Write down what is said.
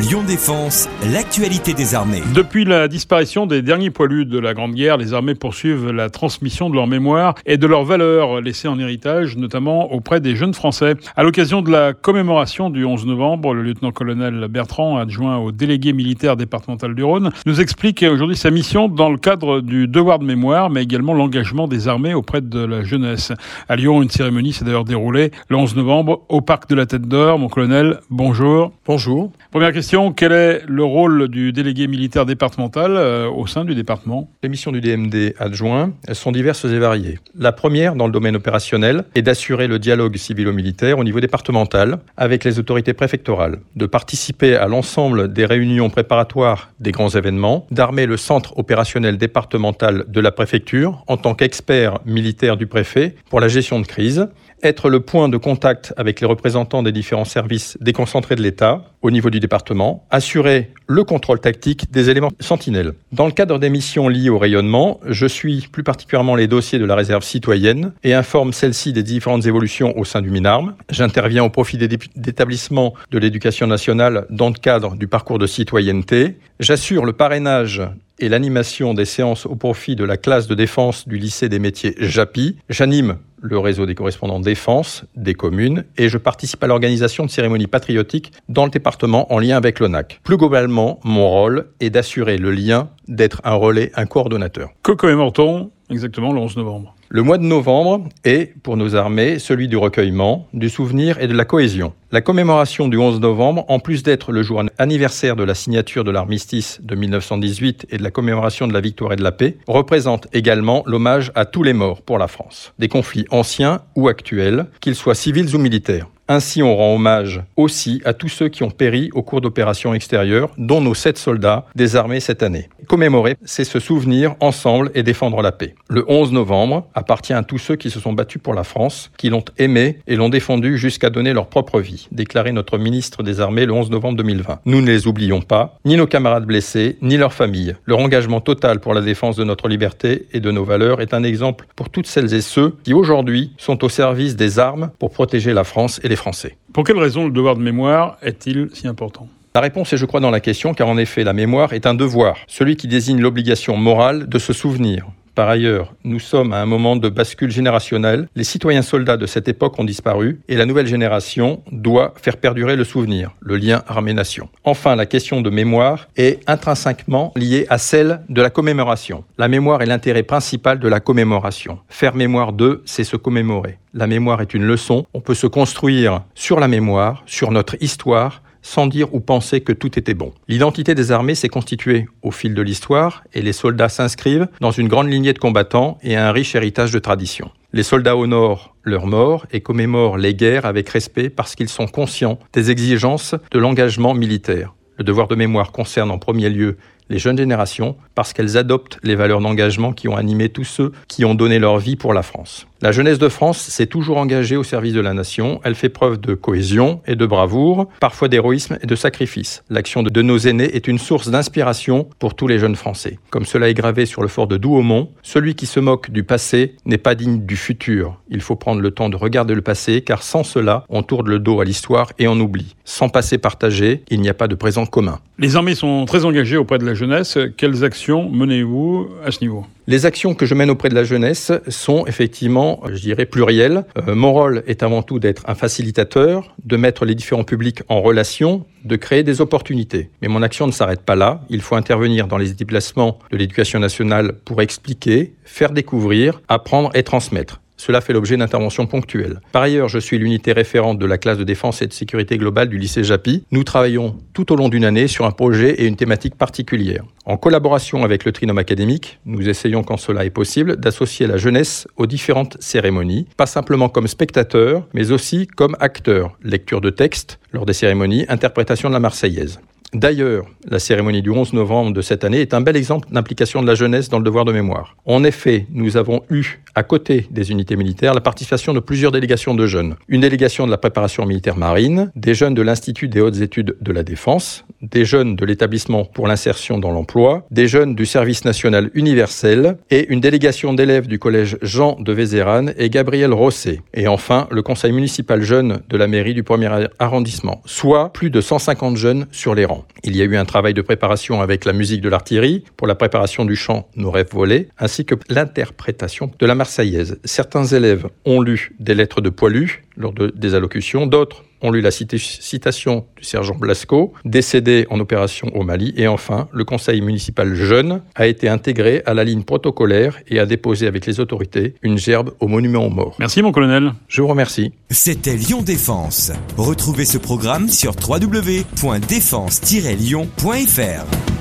Lyon Défense, l'actualité des armées. Depuis la disparition des derniers poilus de la Grande Guerre, les armées poursuivent la transmission de leur mémoire et de leurs valeurs laissées en héritage, notamment auprès des jeunes Français. À l'occasion de la commémoration du 11 novembre, le lieutenant-colonel Bertrand, adjoint au délégué militaire départemental du Rhône, nous explique aujourd'hui sa mission dans le cadre du devoir de mémoire, mais également l'engagement des armées auprès de la jeunesse. À Lyon, une cérémonie s'est d'ailleurs déroulée le 11 novembre au parc de la Tête d'Or. Mon colonel, bonjour. Bonjour. Première question quel est le rôle du délégué militaire départemental euh, au sein du département? Les missions du DMD adjoint sont diverses et variées. La première, dans le domaine opérationnel, est d'assurer le dialogue civilo-militaire au niveau départemental avec les autorités préfectorales, de participer à l'ensemble des réunions préparatoires des grands événements, d'armer le centre opérationnel départemental de la préfecture en tant qu'expert militaire du préfet pour la gestion de crise, être le point de contact avec les représentants des différents services déconcentrés de l'État au niveau du département, assurer le contrôle tactique des éléments sentinelles. Dans le cadre des missions liées au rayonnement, je suis plus particulièrement les dossiers de la réserve citoyenne et informe celle-ci des différentes évolutions au sein du MINARM. J'interviens au profit des établissements de l'éducation nationale dans le cadre du parcours de citoyenneté. J'assure le parrainage et l'animation des séances au profit de la classe de défense du lycée des métiers JAPI. J'anime le réseau des correspondants défense des communes et je participe à l'organisation de cérémonies patriotiques dans le département en lien avec l'ONAC. Plus globalement, mon rôle est d'assurer le lien, d'être un relais, un coordonnateur. Que commémore-t-on exactement le 11 novembre? Le mois de novembre est, pour nos armées, celui du recueillement, du souvenir et de la cohésion. La commémoration du 11 novembre, en plus d'être le jour anniversaire de la signature de l'armistice de 1918 et de la commémoration de la victoire et de la paix, représente également l'hommage à tous les morts pour la France, des conflits anciens ou actuels, qu'ils soient civils ou militaires. Ainsi, on rend hommage aussi à tous ceux qui ont péri au cours d'opérations extérieures, dont nos sept soldats désarmés cette année. Commémorer, c'est se souvenir ensemble et défendre la paix. Le 11 novembre appartient à tous ceux qui se sont battus pour la France, qui l'ont aimé et l'ont défendu jusqu'à donner leur propre vie, déclaré notre ministre des Armées le 11 novembre 2020. Nous ne les oublions pas, ni nos camarades blessés, ni leurs familles. Leur engagement total pour la défense de notre liberté et de nos valeurs est un exemple pour toutes celles et ceux qui aujourd'hui sont au service des armes pour protéger la France et les Français. Pour quelle raison le devoir de mémoire est-il si important? La réponse est, je crois, dans la question, car en effet, la mémoire est un devoir, celui qui désigne l'obligation morale de se souvenir, par ailleurs, nous sommes à un moment de bascule générationnelle. Les citoyens soldats de cette époque ont disparu et la nouvelle génération doit faire perdurer le souvenir, le lien armée-nation. Enfin, la question de mémoire est intrinsèquement liée à celle de la commémoration. La mémoire est l'intérêt principal de la commémoration. Faire mémoire d'eux, c'est se commémorer. La mémoire est une leçon. On peut se construire sur la mémoire, sur notre histoire, sans dire ou penser que tout était bon. L'identité des armées s'est constituée au fil de l'histoire et les soldats s'inscrivent dans une grande lignée de combattants et un riche héritage de tradition. Les soldats honorent leur mort et commémorent les guerres avec respect parce qu'ils sont conscients des exigences de l'engagement militaire. Le devoir de mémoire concerne en premier lieu les jeunes générations parce qu'elles adoptent les valeurs d'engagement qui ont animé tous ceux qui ont donné leur vie pour la France. La jeunesse de France s'est toujours engagée au service de la nation. Elle fait preuve de cohésion et de bravoure, parfois d'héroïsme et de sacrifice. L'action de nos aînés est une source d'inspiration pour tous les jeunes Français. Comme cela est gravé sur le fort de Douaumont, celui qui se moque du passé n'est pas digne du futur. Il faut prendre le temps de regarder le passé, car sans cela, on tourne le dos à l'histoire et on oublie. Sans passé partagé, il n'y a pas de présent commun. Les armées sont très engagées auprès de la jeunesse. Quelles actions menez-vous à ce niveau? Les actions que je mène auprès de la jeunesse sont effectivement, je dirais, plurielles. Euh, mon rôle est avant tout d'être un facilitateur, de mettre les différents publics en relation, de créer des opportunités. Mais mon action ne s'arrête pas là. Il faut intervenir dans les déplacements de l'éducation nationale pour expliquer, faire découvrir, apprendre et transmettre. Cela fait l'objet d'interventions ponctuelles. Par ailleurs, je suis l'unité référente de la classe de défense et de sécurité globale du lycée JAPI. Nous travaillons tout au long d'une année sur un projet et une thématique particulière. En collaboration avec le trinôme académique, nous essayons, quand cela est possible, d'associer la jeunesse aux différentes cérémonies, pas simplement comme spectateur, mais aussi comme acteur. Lecture de textes lors des cérémonies, interprétation de la Marseillaise. D'ailleurs, la cérémonie du 11 novembre de cette année est un bel exemple d'implication de la jeunesse dans le devoir de mémoire. En effet, nous avons eu, à côté des unités militaires, la participation de plusieurs délégations de jeunes. Une délégation de la préparation militaire marine, des jeunes de l'Institut des hautes études de la défense, des jeunes de l'établissement pour l'insertion dans l'emploi, des jeunes du service national universel et une délégation d'élèves du collège Jean de Vézérane et Gabriel Rosset. Et enfin, le conseil municipal jeune de la mairie du premier arrondissement, soit plus de 150 jeunes sur les rangs. Il y a eu un travail de préparation avec la musique de l'artillerie pour la préparation du chant Nos rêves volés, ainsi que l'interprétation de la Marseillaise. Certains élèves ont lu des lettres de poilus lors de, des allocutions, d'autres ont lu la citation du sergent Blasco, décédé en opération au Mali. Et enfin, le conseil municipal jeune a été intégré à la ligne protocolaire et a déposé avec les autorités une gerbe au monument aux morts. Merci mon colonel. Je vous remercie. C'était Lyon Défense. Retrouvez ce programme sur www.défense-lyon.fr.